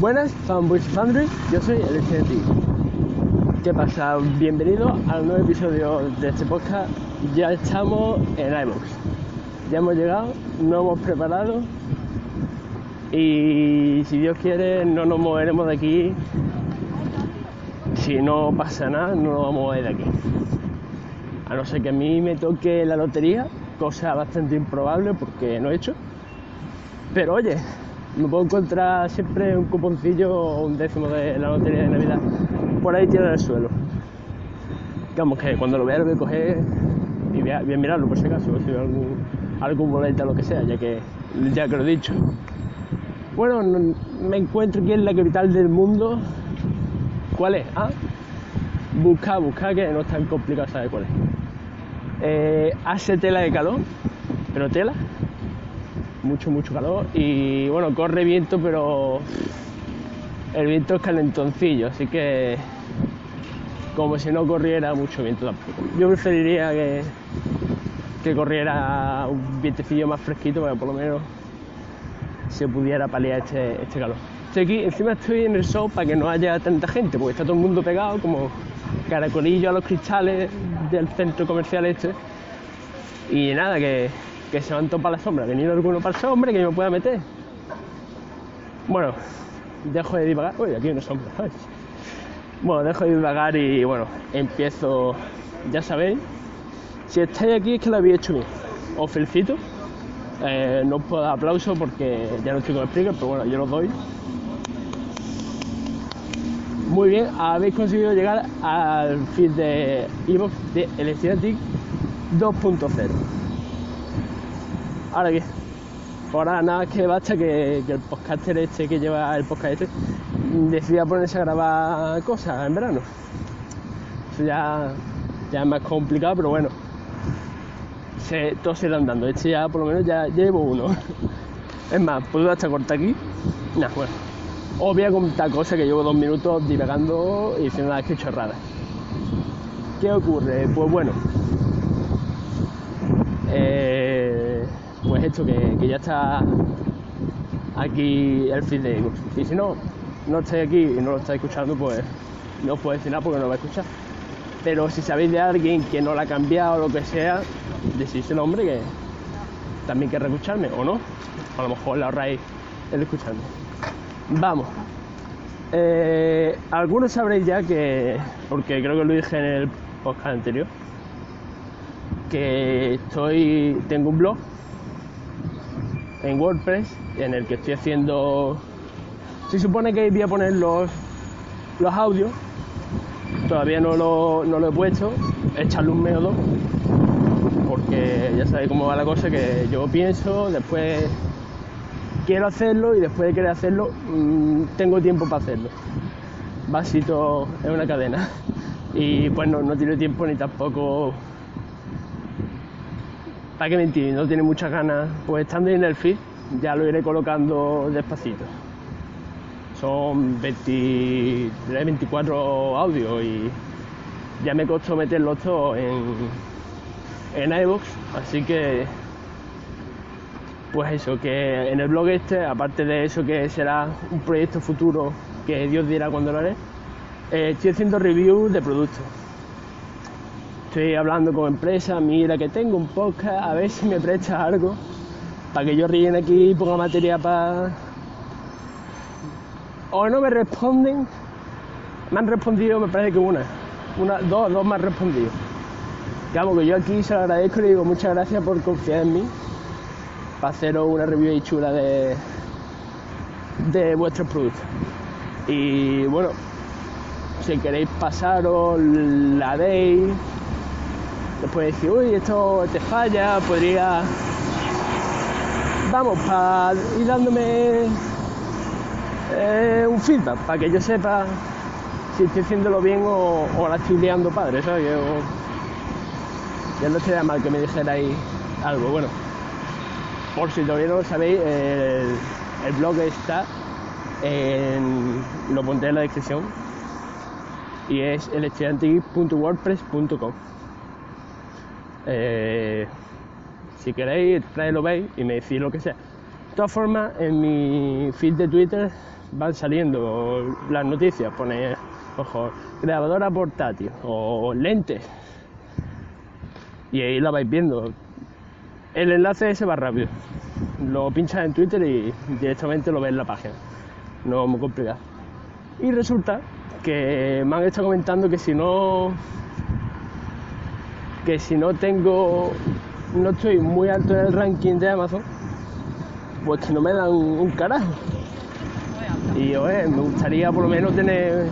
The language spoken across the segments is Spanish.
Buenas, Fanboys Foundry, yo soy el Ti. ¿Qué pasa? Bienvenido al nuevo episodio de este podcast. Ya estamos en iVoox. Ya hemos llegado, nos hemos preparado y si Dios quiere no nos moveremos de aquí. Si no pasa nada, no nos vamos a mover de aquí. A no ser que a mí me toque la lotería, cosa bastante improbable porque no he hecho. Pero oye, me puedo encontrar siempre un cuponcillo o un décimo de la lotería de Navidad por ahí tirado en el suelo. Digamos que cuando lo vea lo voy a coger y voy a, mirarlo por si acaso, si veo algún, algún boleta o lo que sea, ya que, ya que lo he dicho. Bueno, no- me encuentro aquí en la capital del mundo. ¿Cuál es? Ah, busca, busca, que no es tan complicado saber cuál es. Eh, hace tela de calor, pero tela, mucho, mucho calor. Y bueno, corre viento, pero el viento es calentoncillo, así que como si no corriera mucho viento tampoco. Yo preferiría que, que corriera un vientecillo más fresquito para por lo menos se pudiera paliar este, este calor. Estoy aquí, encima estoy en el show para que no haya tanta gente, porque está todo el mundo pegado como caracolillo a los cristales del centro comercial este. Y nada, que, que se van todos para la sombra. Venido alguno para la sombra que me pueda meter. Bueno, dejo de divagar. Uy, aquí hay una sombra. ay. Bueno, dejo de divagar y bueno, empiezo. Ya sabéis, si estáis aquí es que lo habéis hecho bien. Os felicito. Eh, no os puedo dar aplauso porque ya no estoy con speaker, pero bueno, yo los doy. Muy bien, habéis conseguido llegar al feed de Evox de Electronic 2.0. Ahora qué, ahora nada que basta que, que el podcaster este que lleva el podcast este decida ponerse a grabar cosas en verano. Eso ya, ya es más complicado, pero bueno, se, todos se irán dando. Este ya por lo menos ya, ya llevo uno. Es más, puedo hasta cortar aquí. Nah, bueno. Os voy a contar cosas que llevo dos minutos divagando y diciendo nada que chorradas. ¿Qué ocurre? Pues bueno. eh, pues esto que, que ya está aquí el feed de. Y si no, no estáis aquí y no lo estáis escuchando, pues no os puedo decir nada porque no lo vais a escuchar. Pero si sabéis de alguien que no lo ha cambiado o lo que sea, decís el nombre que también querrá escucharme o no. A lo mejor le ahorráis el escucharme. Vamos. Eh, algunos sabréis ya que, porque creo que lo dije en el podcast anterior, que estoy, tengo un blog en WordPress en el que estoy haciendo, se supone que voy a poner los, los audios, todavía no lo, no lo he puesto, echarle un mes o dos, porque ya sabéis cómo va la cosa, que yo pienso, después quiero hacerlo y después de querer hacerlo mm, tengo tiempo para hacerlo. Básito es una cadena y pues no, no tiene tiempo ni tampoco para qué mentir, no tiene muchas ganas. Pues estando en el feed ya lo iré colocando despacito. Son 23, 24 audios y ya me costó meterlos todos en, en iVoox, así que pues eso, que en el blog este, aparte de eso que será un proyecto futuro que Dios dirá cuando lo haré, eh, estoy haciendo reviews de productos. Estoy hablando con empresas, mira que tengo un podcast, a ver si me prestas algo para que yo rellene aquí y ponga materia para... O no me responden, me han respondido, me parece que una, una dos, dos me han respondido. Digamos que yo aquí se lo agradezco y le digo muchas gracias por confiar en mí para haceros una review ahí chula de, de vuestros productos. Y bueno, si queréis pasaros, la veis, después decir, uy, esto te falla, podría. Vamos, para ir dándome un feedback para que yo sepa si estoy haciéndolo bien o, o la estoy liando padre, ¿sabes? Yo, ya no estaría mal que me dijerais algo. Bueno, por si todavía no lo sabéis, el, blog está en, lo pondré en la descripción y es elestudiantegeek.wordpress.com eh, si queréis, lo veis y me decís lo que sea. De todas formas, en mi feed de Twitter van saliendo las noticias, pone, ojo, grabadora portátil o lentes. Y ahí la vais viendo. El enlace ese va rápido. Lo pinchas en Twitter y directamente lo ves en la página. No es muy complicado. Y resulta que me han estado comentando que si no que si no tengo no estoy muy alto en el ranking de Amazon pues que no me dan un, carajo. Y oye, me gustaría por lo menos tener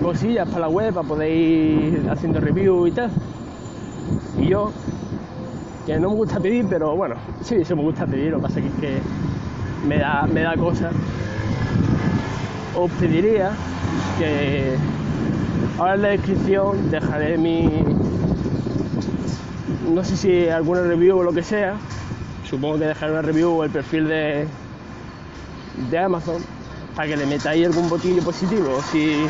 cosillas para la web para poder ir haciendo review y tal. Y yo que no me gusta pedir pero bueno sí, sí me gusta pedir lo que pasa es que me da, me da cosas os pediría que ahora en la descripción dejaré mi no sé si alguna review o lo que sea supongo que dejaré una review o el perfil de de Amazon para que le metáis algún botillo positivo si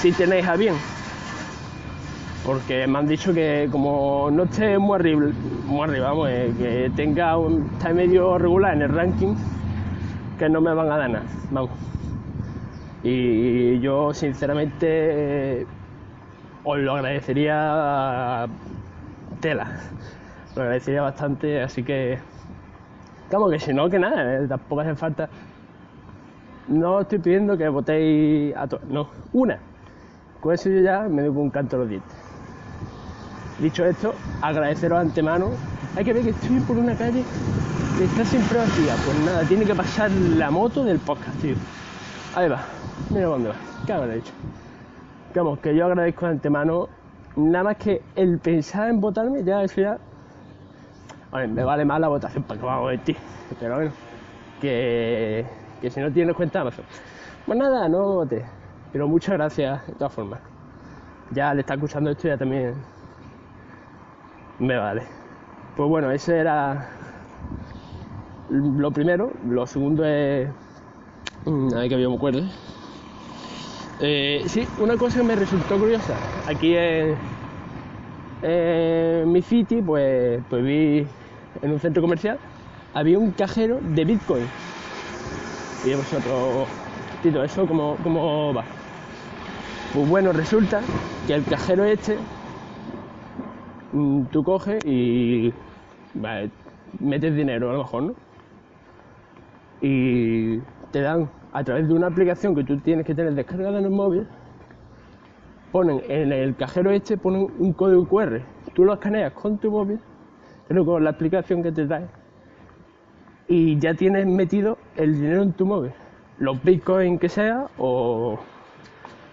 si tenéis a bien porque me han dicho que como no esté muy arriba, muy arriba vamos, eh, que tenga un, está medio regular en el ranking, que no me van a dar vamos. Y yo sinceramente os lo agradecería tela. Lo agradecería bastante, así que como que si no, que nada, eh, tampoco hace falta. No estoy pidiendo que votéis a todos, no, una. Con eso yo ya me doy un canto a los dientes. Dicho esto, agradeceros antemano. Hay que ver que estoy por una calle que está siempre vacía. Pues nada, tiene que pasar la moto del podcast, tío. Ahí va. Mira dónde va. ¿Qué habrá hecho? Digamos que yo agradezco de antemano. Nada más que el pensar en votarme, ya eso ya. Me vale más la votación para que vamos a tío. Pero bueno, que, que si no tienes cuenta Amazon. Pues nada, no vote. Pero muchas gracias de todas formas. Ya le está escuchando esto ya también me vale. Pues bueno, ese era lo primero. Lo segundo es. Mm, a ver que yo me acuerdo. Eh, sí, una cosa que me resultó curiosa. Aquí en, mi city, pues, pues vi en un centro comercial, había un cajero de Bitcoin. Y vosotros, Tito, ¿eso cómo, cómo va? Pues bueno, resulta que el cajero este, mm, tú coges y metes dinero a lo mejor, ¿no? Y te dan a través de una aplicación que tú tienes que tener descargada en el móvil, ponen en el cajero este ponen un código QR. Tú lo escaneas con tu móvil, pero con la aplicación que te trae, y ya tienes metido el dinero en tu móvil. Los bitcoins que sea, o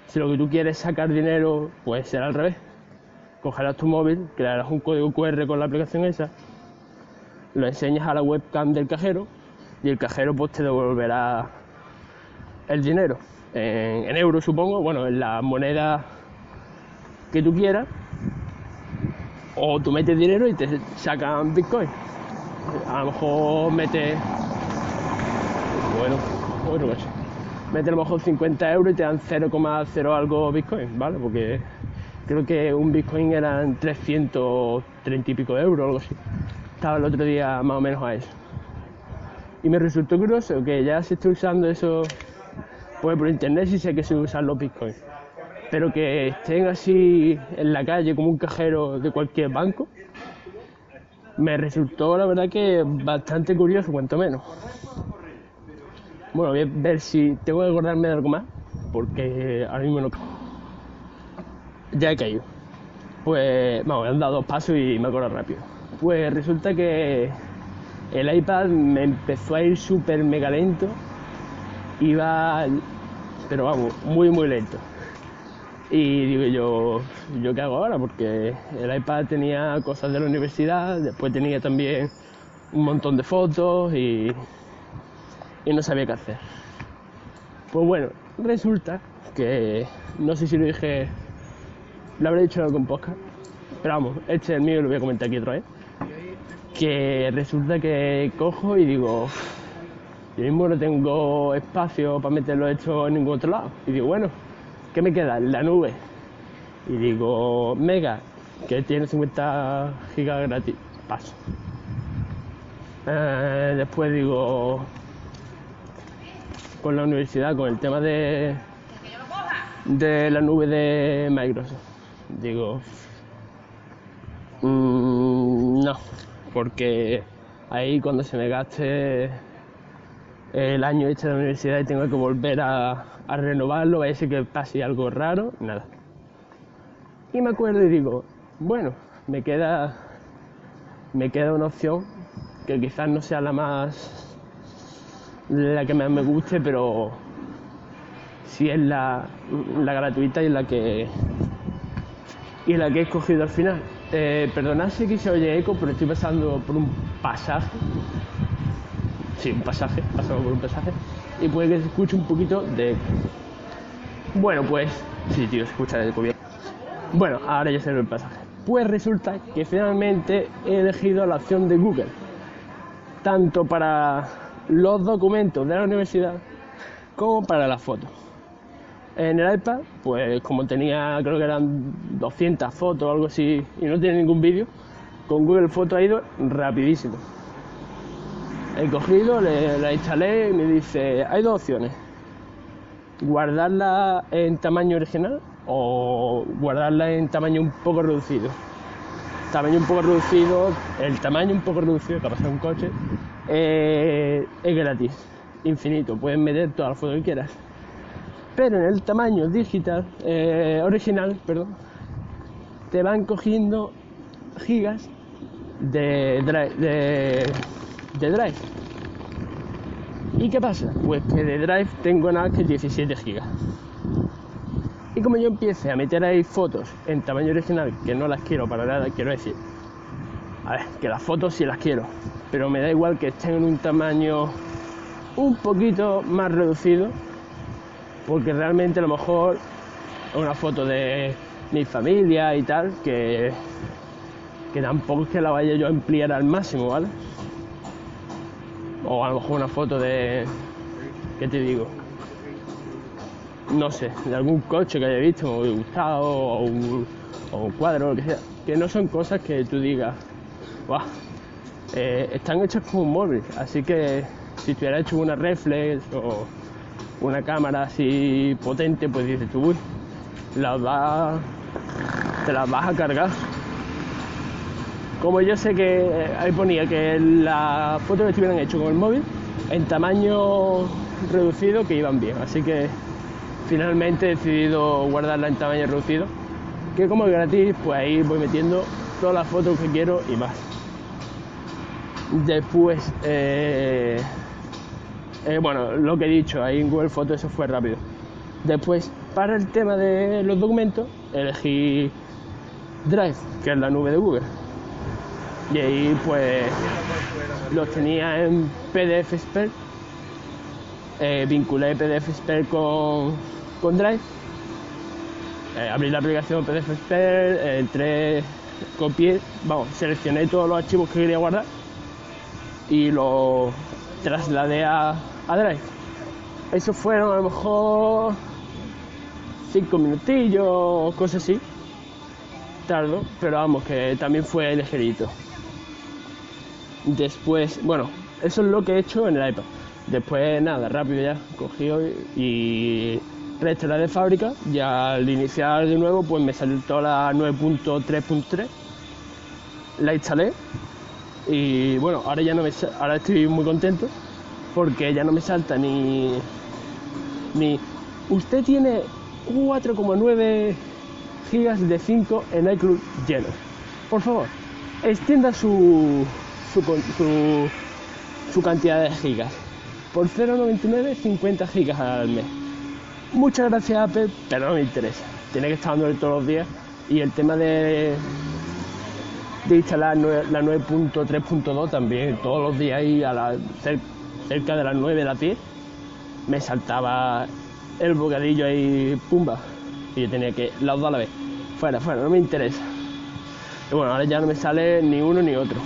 si lo que tú quieres sacar dinero, pues será al revés. Cogerás tu móvil, crearás un código QR con la aplicación esa, lo enseñas a la webcam del cajero y el cajero pues te devolverá el dinero en, euros, supongo, bueno, en la moneda que tú quieras, o tú metes dinero y te sacan Bitcoin. A lo mejor metes, bueno, bueno, pues, mete a lo mejor 50 euros y te dan 0,0 algo Bitcoin, ¿vale? Porque creo que un Bitcoin eran 330 y pico euros, algo así. Estaba el otro día más o menos a eso. Y me resultó curioso que ya se está usando eso pues por internet sí sé que se usan los bitcoins. Pero que estén así en la calle como un cajero de cualquier banco, me resultó la verdad que bastante curioso, cuanto menos. Bueno, voy a ver si tengo que acordarme de algo más, porque ahora mismo no. Ya he caído. Pues, vamos, he dado dos pasos y me acuerdo rápido. Pues resulta que el iPad me empezó a ir súper mega lento iba, pero vamos, muy, muy lento. Y digo yo, ¿yo qué hago ahora? Porque el iPad tenía cosas de la universidad, después tenía también un montón de fotos y, y no sabía qué hacer. Pues bueno, resulta que no sé si lo dije, lo habré dicho en algún podcast, pero vamos, este es el mío y lo voy a comentar aquí otra vez. Que resulta que cojo y digo, yo mismo no tengo espacio para meterlo esto en ningún otro lado. Y digo, bueno, ¿qué me queda? La nube. Y digo, Mega, que tiene 50 gigas gratis. Paso. Eh, después digo, con la universidad, con el tema de, de la nube de Microsoft. Digo, mm, no, porque ahí cuando se me gaste el año este de la universidad y tengo que volver a, renovarlo, va a ser que pase algo raro, nada. Y me acuerdo y digo, bueno, me queda, me queda una opción que quizás no sea la más la que más me guste, pero sí es la, gratuita y la que y la que he escogido al final. Eh, si aquí se oye eco, pero estoy pasando por un pasaje. Sí, un pasaje, pasando por un pasaje. Y puede que se escuche un poquito de. Bueno, pues sí, tío, se escucha el eco bien. Bueno, ahora ya se ve el pasaje. Pues resulta que finalmente he elegido la opción de Google. Tanto para los documentos de la universidad como para las fotos. En el iPad, pues como tenía, creo que eran 200 fotos o algo así, y no tiene ningún vídeo, con Google Fotos ha ido rapidísimo. He cogido, la instalé y me dice, hay dos opciones. Guardarla en tamaño original o guardarla en tamaño un poco reducido. Tamaño un poco reducido, el tamaño un poco reducido, que ha pasado un coche, eh, es gratis, infinito, puedes meter todas las fotos que quieras. Pero en el tamaño digital, eh, original, perdón, te van cogiendo gigas de, de drive. ¿Y qué pasa? Pues que de drive tengo nada que 17 gigas. Y como yo empiece a meter ahí fotos en tamaño original que no las quiero para nada, quiero decir, a ver, que las fotos sí las quiero, pero me da igual que estén en un tamaño un poquito más reducido, porque realmente a lo mejor una foto de mi familia y tal, que, que tampoco es que la vaya yo a ampliar al máximo, ¿vale? O a lo mejor una foto de, ¿qué te digo? No sé, de algún coche que haya visto, haya gustado, o un, o cuadro, lo que sea, que no son cosas que tú digas, ¡guau! Eh, están hechas con un móvil, así que si tuviera hecho una reflex o una cámara así potente, pues dices tú, uy, las va, te las vas a cargar. Como yo sé que eh, ahí ponía que las fotos que estuvieran hechas con el móvil, en tamaño reducido, que iban bien. Así que finalmente he decidido guardarla en tamaño reducido, que como es gratis, pues ahí voy metiendo todas las fotos que quiero y más. Después, eh, eh, bueno, lo que he dicho, ahí en Google Fotos eso fue rápido. Después, para el tema de los documentos, elegí Drive, que es la nube de Google. Y ahí pues los tenía en PDF Expert. Eh, vinculé PDF Expert con, con Drive. Eh, abrí la aplicación PDF Expert, entré, copié, vamos, seleccioné todos los archivos que quería guardar y lo trasladé a, a Drive. Eso fueron a lo mejor cinco minutillos, cosas así. Tardo, pero vamos, que también fue ligerito. Después, bueno, eso es lo que he hecho en el iPad. Después, nada, rápido ya, cogido y restauré de fábrica. Ya al iniciar de nuevo, pues me salió la 9.3.3. La instalé y bueno, ahora ya no me ahora estoy muy contento porque ya no me salta ni ni usted tiene 4,9 gigas de 5 en iCloud lleno. Por favor, extienda su su, cantidad de gigas por 0,99 50 gigas al mes. Muchas gracias Apple, pero no me interesa. Tiene que estar dándole todos los días y el tema de de instalar la 9.3.2 también todos los días ahí a la, cerca de las 9 de la 10 me saltaba el bocadillo ahí, pumba, y yo tenía que las dos a la vez. Fuera, fuera, no me interesa. Y bueno, ahora ya no me sale ni uno ni otro.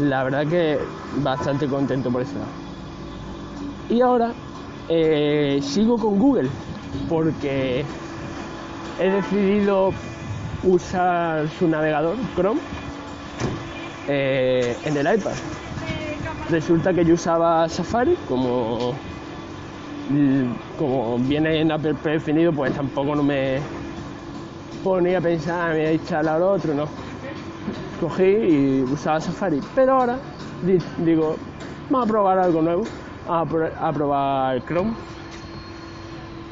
La verdad que bastante contento por eso. Y ahora eh, sigo con Google porque he decidido usar su navegador Chrome eh, en el iPad. Resulta que yo usaba Safari como como viene en Apple predefinido, pues tampoco no me ponía a pensar, me voy a instalar otro, no. Cogí y usaba Safari. Pero ahora digo, vamos a probar algo nuevo, a probar Chrome.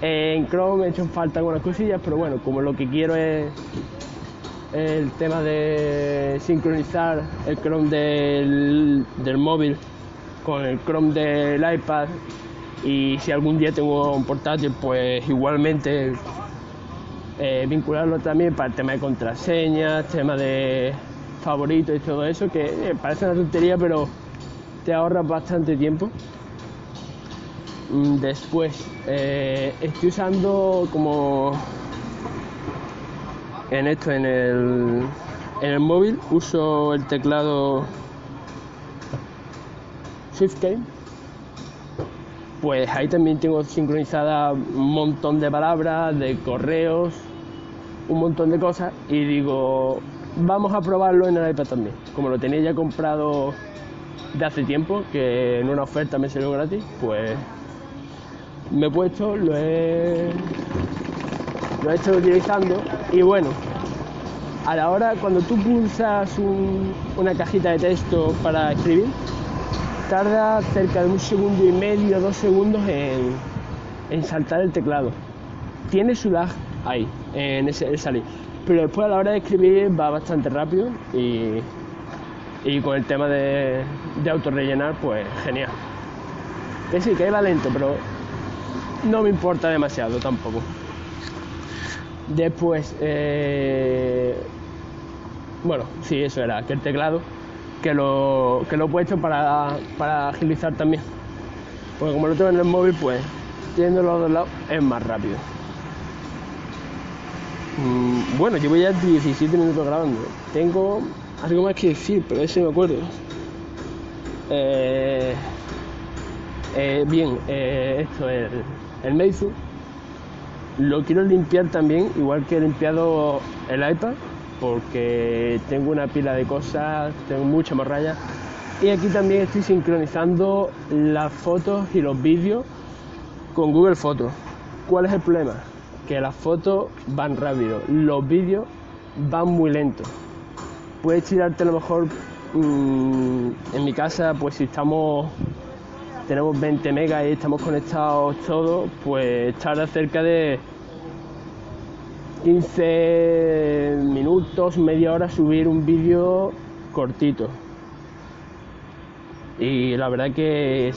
En Chrome he hecho falta algunas cosillas, pero bueno, como lo que quiero es el tema de sincronizar el Chrome del, del móvil con el Chrome del iPad y si algún día tengo un portátil, pues igualmente eh, vincularlo también para el tema de contraseñas, tema de favoritos y todo eso, que eh, parece una tontería, pero te ahorra bastante tiempo. Mm, después, eh, estoy usando como en esto, en el, en el móvil, uso el teclado ShiftKey pues ahí también tengo sincronizada un montón de palabras, de correos, un montón de cosas y digo, vamos a probarlo en el iPad también. Como lo tenía ya comprado de hace tiempo, que en una oferta me salió gratis, pues me he puesto, lo he, lo he estado utilizando y bueno, a la hora cuando tú pulsas una cajita de texto para escribir, tarda cerca de un segundo y medio, dos segundos en, saltar el teclado. Tiene su lag ahí, en ese salir. Pero después a la hora de escribir va bastante rápido y, con el tema de, de autorrellenar, pues genial. Que sí, que va lento, pero no me importa demasiado tampoco. Después, eh, bueno, sí, eso era, que el teclado que lo, que lo he puesto para, para agilizar también. Porque como lo tengo en el móvil, pues teniendo los dos lados es más rápido. Mm, bueno, llevo ya 17 minutos grabando. Tengo algo más que decir, pero ese me acuerdo. Eh, eh, bien, eh, esto es el, el Meizu. Lo quiero limpiar también, igual que he limpiado el iPad porque tengo una pila de cosas, tengo mucha morralla. Y aquí también estoy sincronizando las fotos y los vídeos con Google Fotos. ¿Cuál es el problema? Que las fotos van rápido, los vídeos van muy lentos. Puedes tirarte a lo mejor mm, en mi casa, pues si estamos tenemos 20 megas y estamos conectados todos, pues tarda cerca de 15 minutos, media hora subir un vídeo cortito. Y la verdad que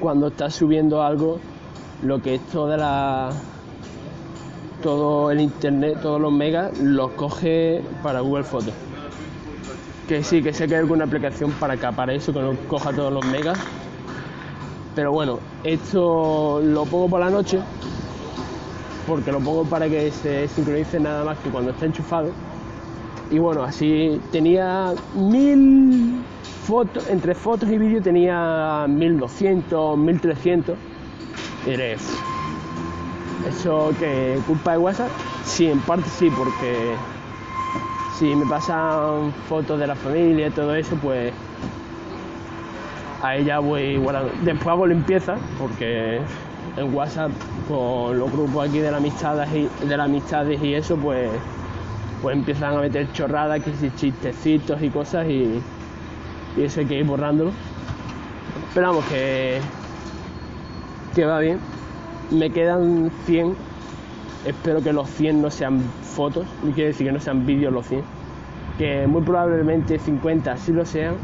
cuando estás subiendo algo, lo que es toda la todo el internet, todos los megas, los coge para Google Fotos. Que sí, que sé que hay alguna aplicación para capar eso, que no coja todos los megas. Pero bueno, esto lo pongo por la noche porque lo pongo para que se sincronice nada más que cuando está enchufado. Y bueno, así tenía mil fotos, entre fotos y vídeos tenía 1200, 1300. Y diré, ¿eso que culpa de WhatsApp? Sí, en parte sí, porque si me pasan fotos de la familia y todo eso, pues a ella voy guardando. Después hago limpieza, porque en WhatsApp con los grupos aquí de la amistades y de las amistades y eso pues pues empiezan a meter chorradas que chistecitos y cosas y, y eso hay que ir borrándolo pero vamos que que va bien me quedan 100 espero que los 100 no sean fotos no quiere decir que no sean vídeos los 100 que muy probablemente 50 sí lo sean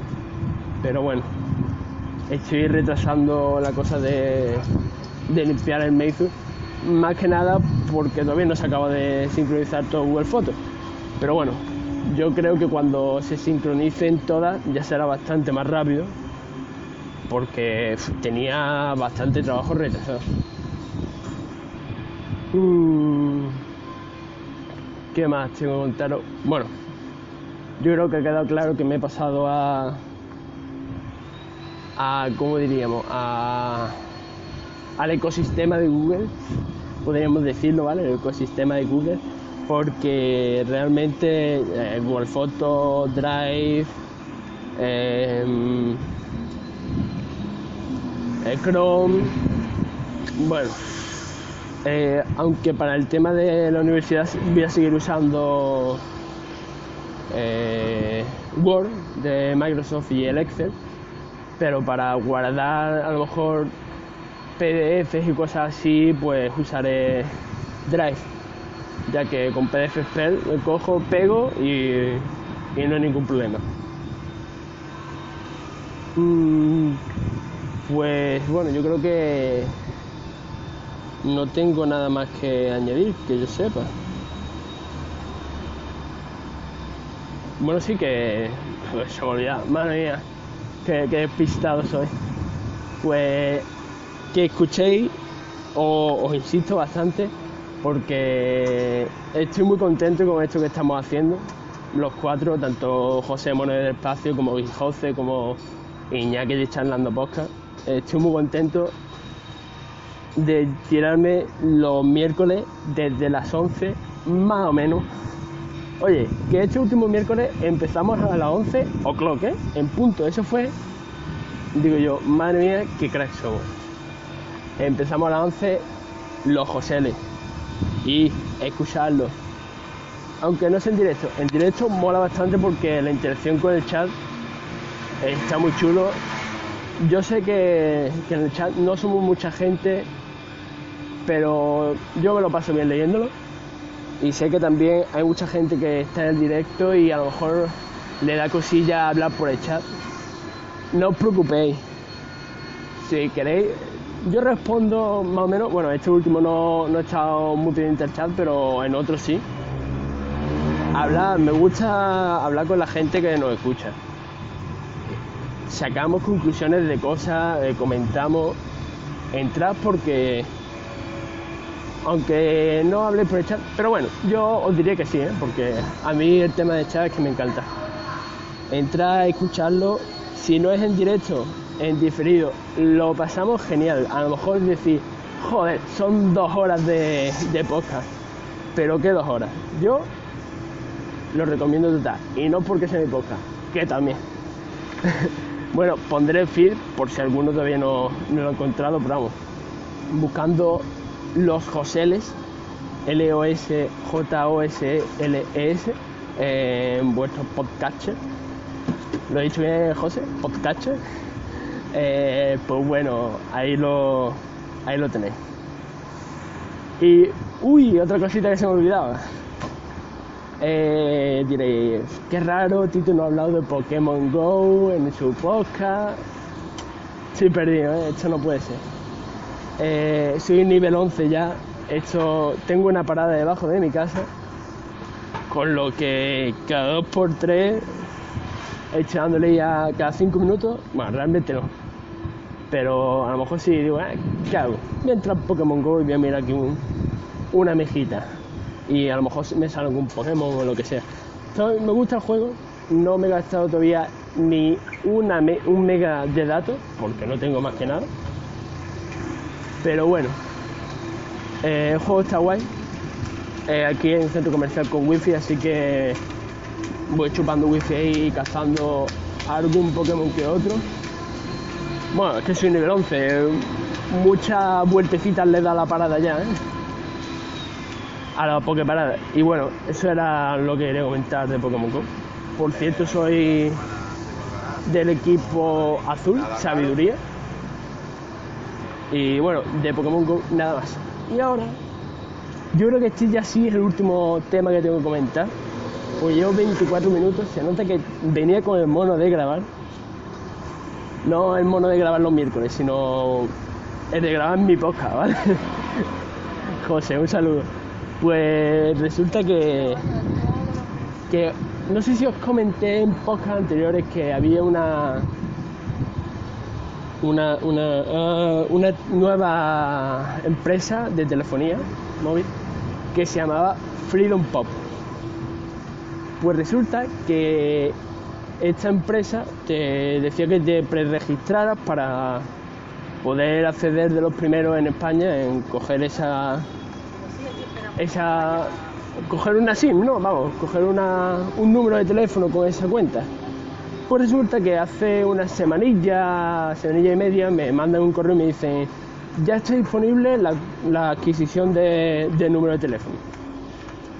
pero bueno estoy retrasando la cosa de de limpiar el Meizu, más que nada porque todavía no se acaba de sincronizar todo Google Fotos. Pero bueno, yo creo que cuando se sincronicen todas ya será bastante más rápido. porque tenía bastante trabajo retrasado. Mm, ¿Qué más tengo que contaros? Bueno, yo creo que ha quedado claro que me he pasado a. a ¿cómo diríamos? A, al ecosistema de Google, podríamos decirlo, ¿vale? El ecosistema de Google, porque realmente eh, Google Drive, em, eh, Chrome, bueno, eh, aunque para el tema de la universidad voy a seguir usando eh, Word de Microsoft y el Excel, pero para guardar a lo mejor PDFs y cosas así, pues usaré Drive, ya que con PDF lo cojo, pego y, y no hay ningún problema. Mm, pues bueno, yo creo que no tengo nada más que añadir, que yo sepa. Bueno, sí que pues, se me. Madre mía, qué, qué despistado soy. Pues que escuchéis, o- os insisto bastante, porque estoy muy contento con esto que estamos haciendo. Los cuatro, tanto José Mono del Espacio, como José, como Iñaki de Charlando Podcast. Estoy muy contento de tirarme los miércoles desde las 11 más o menos. Oye, que este último miércoles empezamos a las 11 o'clock, ¿eh? En punto. Eso fue, digo yo, madre mía, qué crack somos. Empezamos a las 11 los Joseles y escucharlos. Aunque no es en directo, en directo mola bastante porque la interacción con el chat está muy chulo. Yo sé que, que en el chat no somos mucha gente, pero yo me lo paso bien leyéndolo. Y sé que también hay mucha gente que está en el directo y a lo mejor le da cosilla hablar por el chat. No os preocupéis. Si queréis, yo respondo más o menos. Bueno, este último no, no he estado muy pendiente al chat, pero en otros sí. Hablar, me gusta hablar con la gente que nos escucha. Sacamos conclusiones de cosas, eh, comentamos. Entrad porque aunque no hablé por el chat, pero bueno, yo os diría que sí, ¿eh? porque a mí el tema de chat es que me encanta. Entra a escucharlo, si no es en directo, en diferido, lo pasamos genial. A lo mejor decir, joder, son dos horas de, de podcast, pero ¿qué dos horas? Yo lo recomiendo total, y no porque sea mi podcast, que también. bueno, pondré el feed por si alguno todavía no, no lo ha encontrado, pero vamos, buscando los Joseles, L-O-S-J-O-S-L-E-S, eh, en vuestro podcatcher. ¿Lo he dicho bien, José? Podcatcher. Eh, pues bueno, ahí lo, ahí lo tenéis. Y, uy, otra cosita que se me olvidaba. Eh, diréis, qué raro, Tito no ha hablado de Pokémon Go en su podcast. Estoy perdido, ¿eh? esto no puede ser. Eh, soy nivel 11 ya. Tengo una parada debajo de mi casa. Con lo que cada 2 por 3 echándole ya cada 5 minutos. Bueno, realmente no. Pero a lo mejor sí digo, "Ah, ¿qué hago? Voy a entrar a Pokémon Go y voy a mirar aquí un- una mejita. Y a lo mejor me sale algún Pokémon o lo que sea. Me gusta el juego. No me he gastado todavía ni una un mega de datos, porque no tengo más que nada. Pero bueno, eh, el juego está guay. Eh, aquí en el centro comercial con wifi, así que voy chupando wifi ahí y cazando algún Pokémon que otro. Bueno, es que soy nivel 11, muchas vueltecitas le da la parada ya, ¿eh? A la Poképarada. Y bueno, eso era lo que quería comentar de Pokémon Go. Por cierto, soy del equipo azul, Sabiduría. Y bueno, de Pokémon Go nada más. Y ahora, yo creo que este ya sí es el último tema que tengo que comentar. Pues llevo 24 minutos, se nota que venía con el mono de grabar. No el mono de grabar los miércoles, sino el de grabar mi podcast, ¿vale? José, un saludo. Pues resulta que, que no sé si os comenté en podcast anteriores que había una una, una, ah, una nueva empresa de telefonía móvil que se llamaba Freedom Pop. Pues resulta que esta empresa te decía que te preregistraras para poder acceder de los primeros en España en coger esa esa coger una SIM, no, vamos, coger una, un número de teléfono con esa cuenta. Pues resulta que hace una semanilla, semanilla y media, me mandan un correo y me dicen, ya está disponible la, adquisición de, número de teléfono.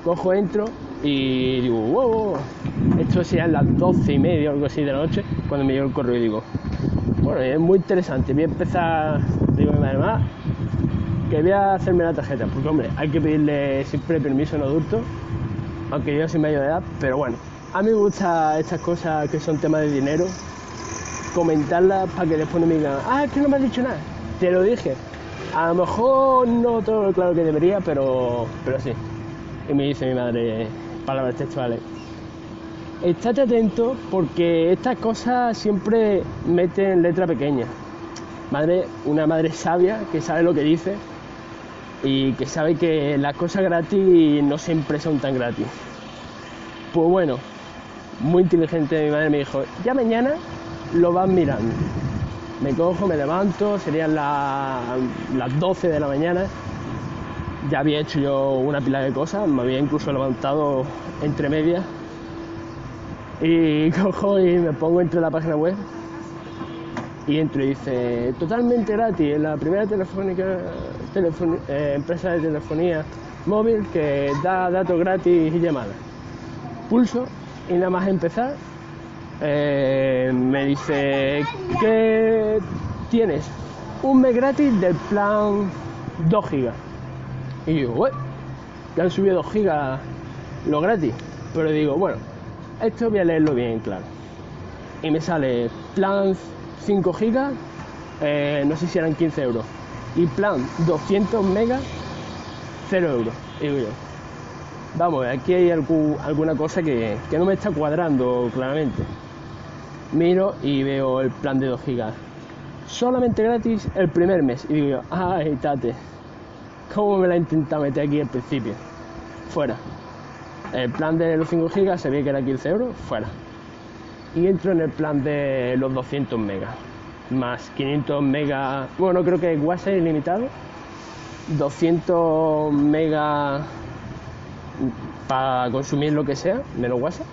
Cojo, entro y digo, wow, esto serían las doce y media o algo así de la noche, cuando me llegó el correo y digo, bueno, es muy interesante, voy a empezar, digo a mi madre, "Ma, que voy a hacerme la tarjeta, porque hombre, hay que pedirle siempre permiso a un adulto, aunque yo soy mayor de edad, pero bueno, a mí me gustan estas cosas que son temas de dinero, comentarlas para que después no me digan, ah, es que no me has dicho nada, te lo dije, a lo mejor no todo lo claro que debería, pero, pero sí. Y me dice mi madre, palabras textuales, estate atento porque estas cosas siempre meten letra pequeña. Madre, una madre sabia que sabe lo que dice y que sabe que las cosas gratis no siempre son tan gratis. Pues bueno, muy inteligente mi madre me dijo, ya mañana lo vas mirando. Me cojo, me levanto, serían la- las 12 de la mañana. Ya había hecho yo una pila de cosas, me había incluso levantado entre medias. Y cojo y me pongo entre la página web y entro y dice totalmente gratis, la primera telefónica eh, empresa de telefonía móvil que da datos gratis y llamadas. Pulso y nada más empezar eh, me dice que tienes un mes gratis del plan 2 gigas. Y digo, "Ué, que han subido 2 gigas lo gratis. Pero digo, bueno, esto voy a leerlo bien claro. Y me sale plan 5 gigas, eh, no sé si eran 15 euros. Y plan 200 megas, 0 euros. Y digo yo, vamos, aquí hay algu- alguna cosa que, que no me está cuadrando claramente. Miro y veo el plan de 2 gigas. Solamente gratis el primer mes. Y digo yo, ay, tate, ¿cómo me la he intentado meter aquí al principio? Fuera. El plan de los 5 gigas se ve que era 15 euros, fuera. Y entro en el plan de los 200 megas. Más 500 megas, bueno, creo que WhatsApp ilimitado. 200 megas para consumir lo que sea, menos WhatsApp.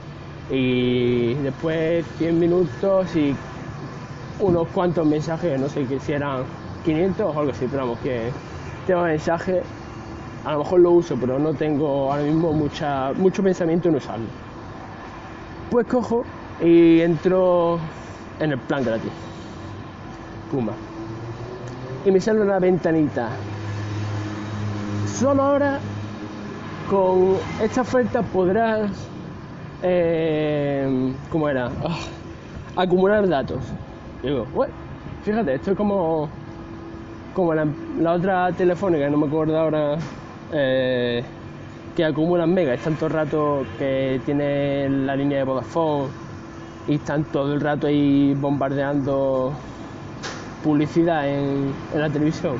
Y después 100 minutos y unos cuantos mensajes, no sé que si eran 500 o algo así, pero vamos, que tema de mensajes, a lo mejor lo uso, pero no tengo ahora mismo mucha, mucho pensamiento en usarlo. Pues cojo y entro en el plan gratis. Puma. Y me sale una ventanita. Solo ahora con esta oferta podrás, eh, ¿cómo era? Ah, acumular datos. Digo, bueno, fíjate, esto es como, como la, otra telefónica, no me acuerdo ahora, eh, que acumulan megas, el rato que tiene la línea de Vodafone y están todo el rato ahí bombardeando publicidad en, en la televisión.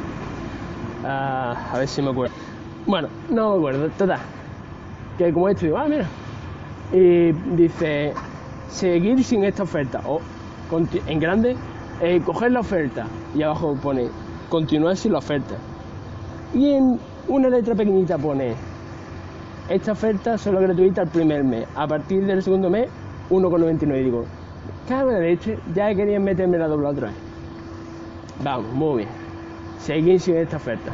Ah, a ver si me acuerdo. Bueno, no me acuerdo, total. Que como esto digo, ah, mira. Y dice, seguir sin esta oferta. O en grande, eh, coger la oferta. Y abajo pone, continuar sin la oferta. Y en una letra pequeñita pone, esta oferta solo gratuita el primer mes. A partir del segundo mes, 1,99. Y digo, cago la leche, ya querían meterme la doble otra vez. Vamos, muy bien. Seguir sin esta oferta.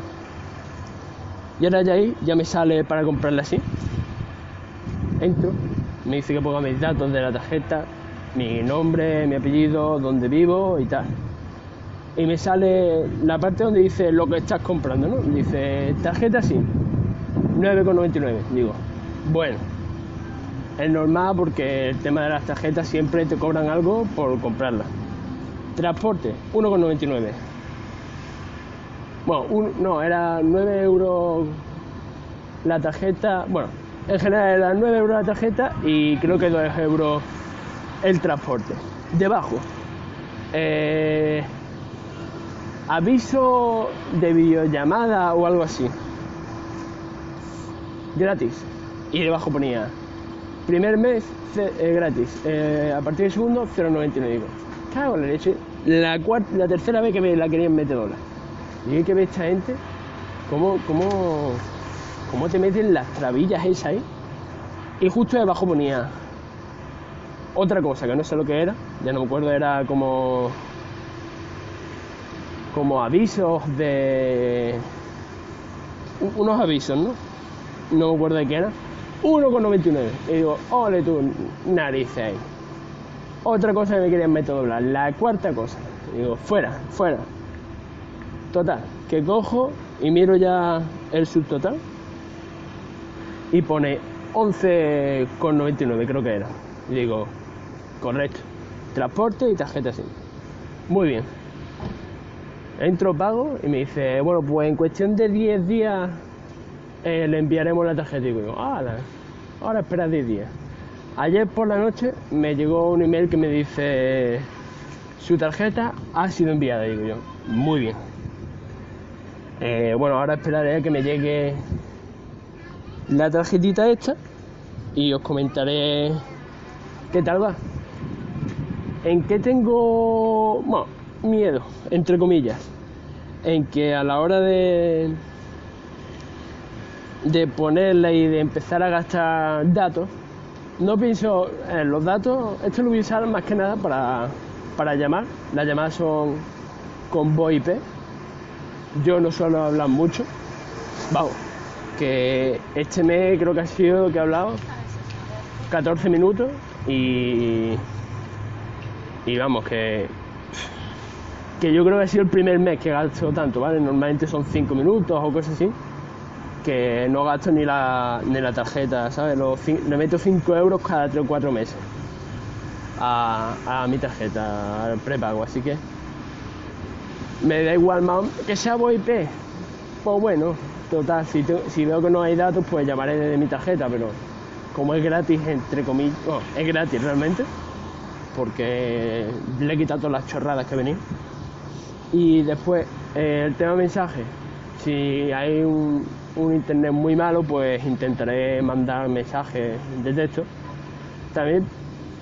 Y ahora ya ahí ya me sale para comprarla así. Entro, me dice que ponga mis datos de la tarjeta, mi nombre, mi apellido, dónde vivo y tal. Y me sale la parte donde dice lo que estás comprando, ¿no? Dice tarjeta sí, 9,99. Digo, bueno, es normal porque el tema de las tarjetas siempre te cobran algo por comprarla. Transporte, 1,99. Bueno, un- no, era 9 euros la tarjeta. Bueno, en general era 9 euros la tarjeta y creo que 2 euros el transporte. Debajo, eh, aviso de videollamada o algo así. Gratis. Y debajo ponía, primer mes eh, gratis, eh, a partir del segundo 0,99. Digo, cago en la leche. La, la tercera vez que me la querían meter dólar. Y hay que ver esta gente, cómo, cómo, cómo te meten las trabillas esas ahí. Y justo debajo ponía otra cosa que no sé lo que era, ya no me acuerdo, era como como avisos de unos avisos, ¿no? No me acuerdo de qué era. 1,99. Y digo, ole tú, narices ahí. Otra cosa que me querían meter doblar, la cuarta cosa. Y digo, fuera, fuera. Total, que cojo y miro ya el subtotal y pone 11,99 creo que era. Y digo, correcto, transporte y tarjeta SIM. Muy bien. Entro, pago y me dice, bueno, pues en cuestión de 10 días eh, le enviaremos la tarjeta. Y digo, ah, ahora espera 10 días. Ayer por la noche me llegó un email que me dice, su tarjeta ha sido enviada. Digo yo, muy bien. Eh, bueno, ahora esperaré a que me llegue la tarjetita esta y os comentaré qué tal va. ¿En qué tengo bueno, miedo, entre comillas? En que a la hora de, de ponerla y de empezar a gastar datos, no pienso en los datos, esto lo voy a usar más que nada para, para llamar. Las llamadas son con voz IP. Yo no suelo hablar mucho. Vamos, que este mes creo que ha sido que he hablado 14 minutos y y vamos, que, que yo creo que ha sido el primer mes que gasto tanto, ¿vale? Normalmente son 5 minutos o cosas así, que no gasto ni la, ni la tarjeta, ¿sabes? le meto 5 euros cada 3 o 4 meses a, a mi tarjeta, al prepago, así que me da igual más que sea VoIP, pues bueno, total, si, veo que no hay datos, pues llamaré desde mi tarjeta, pero como es gratis, entre comillas, es gratis realmente, porque le he quitado todas las chorradas que venía. Y después, eh, el tema mensaje. Si hay un, internet muy malo, pues intentaré mandar mensajes de texto. También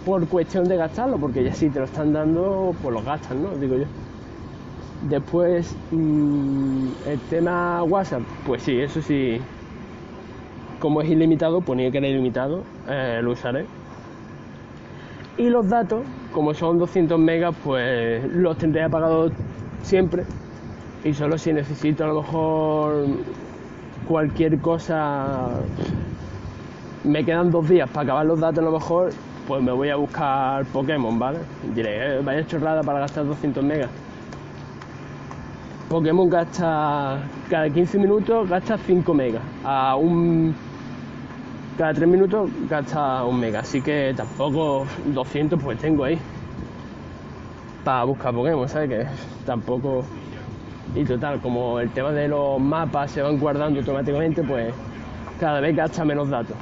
por cuestión de gastarlo, porque ya si te lo están dando, pues los gastan, ¿no? Digo yo. Después, mm, el tema WhatsApp, pues sí, eso sí. Como es ilimitado, ponía que era ilimitado, eh, lo usaré y los datos, como son 200 megas, pues los tendré apagados siempre. Y solo si necesito a lo mejor cualquier cosa, me quedan dos días para acabar los datos a lo mejor, pues me voy a buscar Pokémon, ¿vale? Diré, eh, vaya chorrada para gastar 200 megas. Pokémon gasta, cada 15 minutos gasta 5 megas. A un cada 3 minutos gasta un mega, así que tampoco 200 pues tengo ahí para buscar Pokémon, ¿sabes? Que tampoco... Y total, como el tema de los mapas se van guardando automáticamente, pues cada vez gasta menos datos.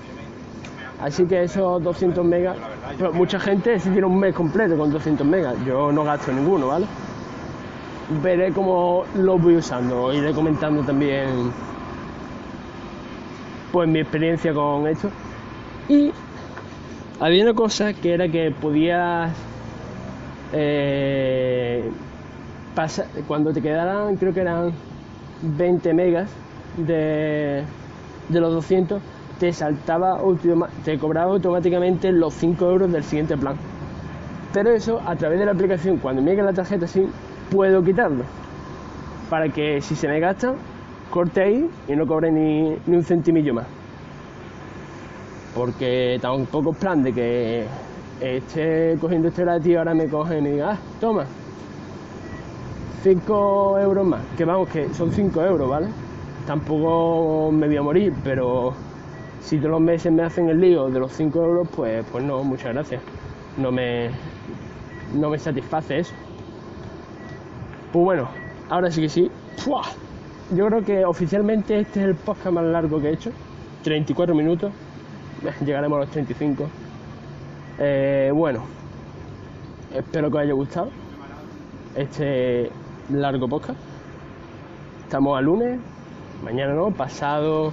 Así que esos 200 megas, pues mucha gente se tiene un mes completo con 200 megas, yo no gasto ninguno, ¿vale? Veré cómo lo voy usando, iré comentando también pues mi experiencia con esto. Y había una cosa que era que podías eh, pasar, cuando te quedaran, creo que eran 20 megas de, de los 200, te saltaba, te cobraba automáticamente los 5 euros del siguiente plan. Pero eso, a través de la aplicación, cuando me llegue la tarjeta SIM, puedo quitarlo. Para que si se me gasta, corte ahí y no cobre ni, un centimillo más. Porque tampoco es plan de que esté cogiendo este gratis ahora me coge y diga, ah, toma, 5 euros más. Que vamos, que son 5 euros, ¿vale? Tampoco me voy a morir, pero si todos los meses me hacen el lío de los 5 euros, pues, pues no, muchas gracias. No me, no me satisface eso. Pues bueno, ahora sí que sí yo creo que oficialmente este es el podcast más largo que he hecho, 34 minutos, llegaremos a los 35. Eh, bueno, espero que os haya gustado este largo podcast. estamos a lunes, mañana no, pasado.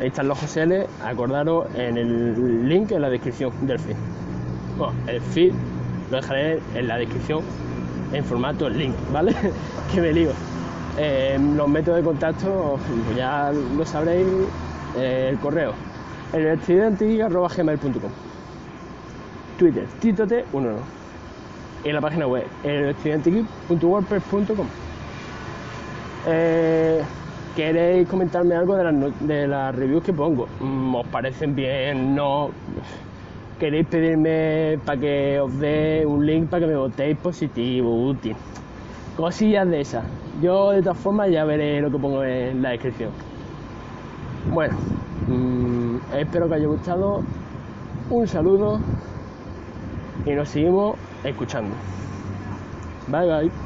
Ahí están los Joseles, acordaros en el link en la descripción del feed. Bueno, el feed lo dejaré en la descripción en formato link, ¿vale? que me lío. Eh, los métodos de contacto, pues ya lo sabréis, eh, el correo, el estudiante.gmail.com Twitter, titote11 y la página web, el estudiantegeek.wordpress.com eh, ¿Queréis comentarme algo de las, de las reviews que pongo? Mm, ¿Os parecen bien? ¿No? ¿Queréis pedirme para que os dé un link para que me votéis positivo, útil? Cosillas de esas. Yo de todas formas ya veré lo que pongo en la descripción. Bueno, mmm, espero que haya gustado. Un saludo y nos seguimos escuchando. Bye bye.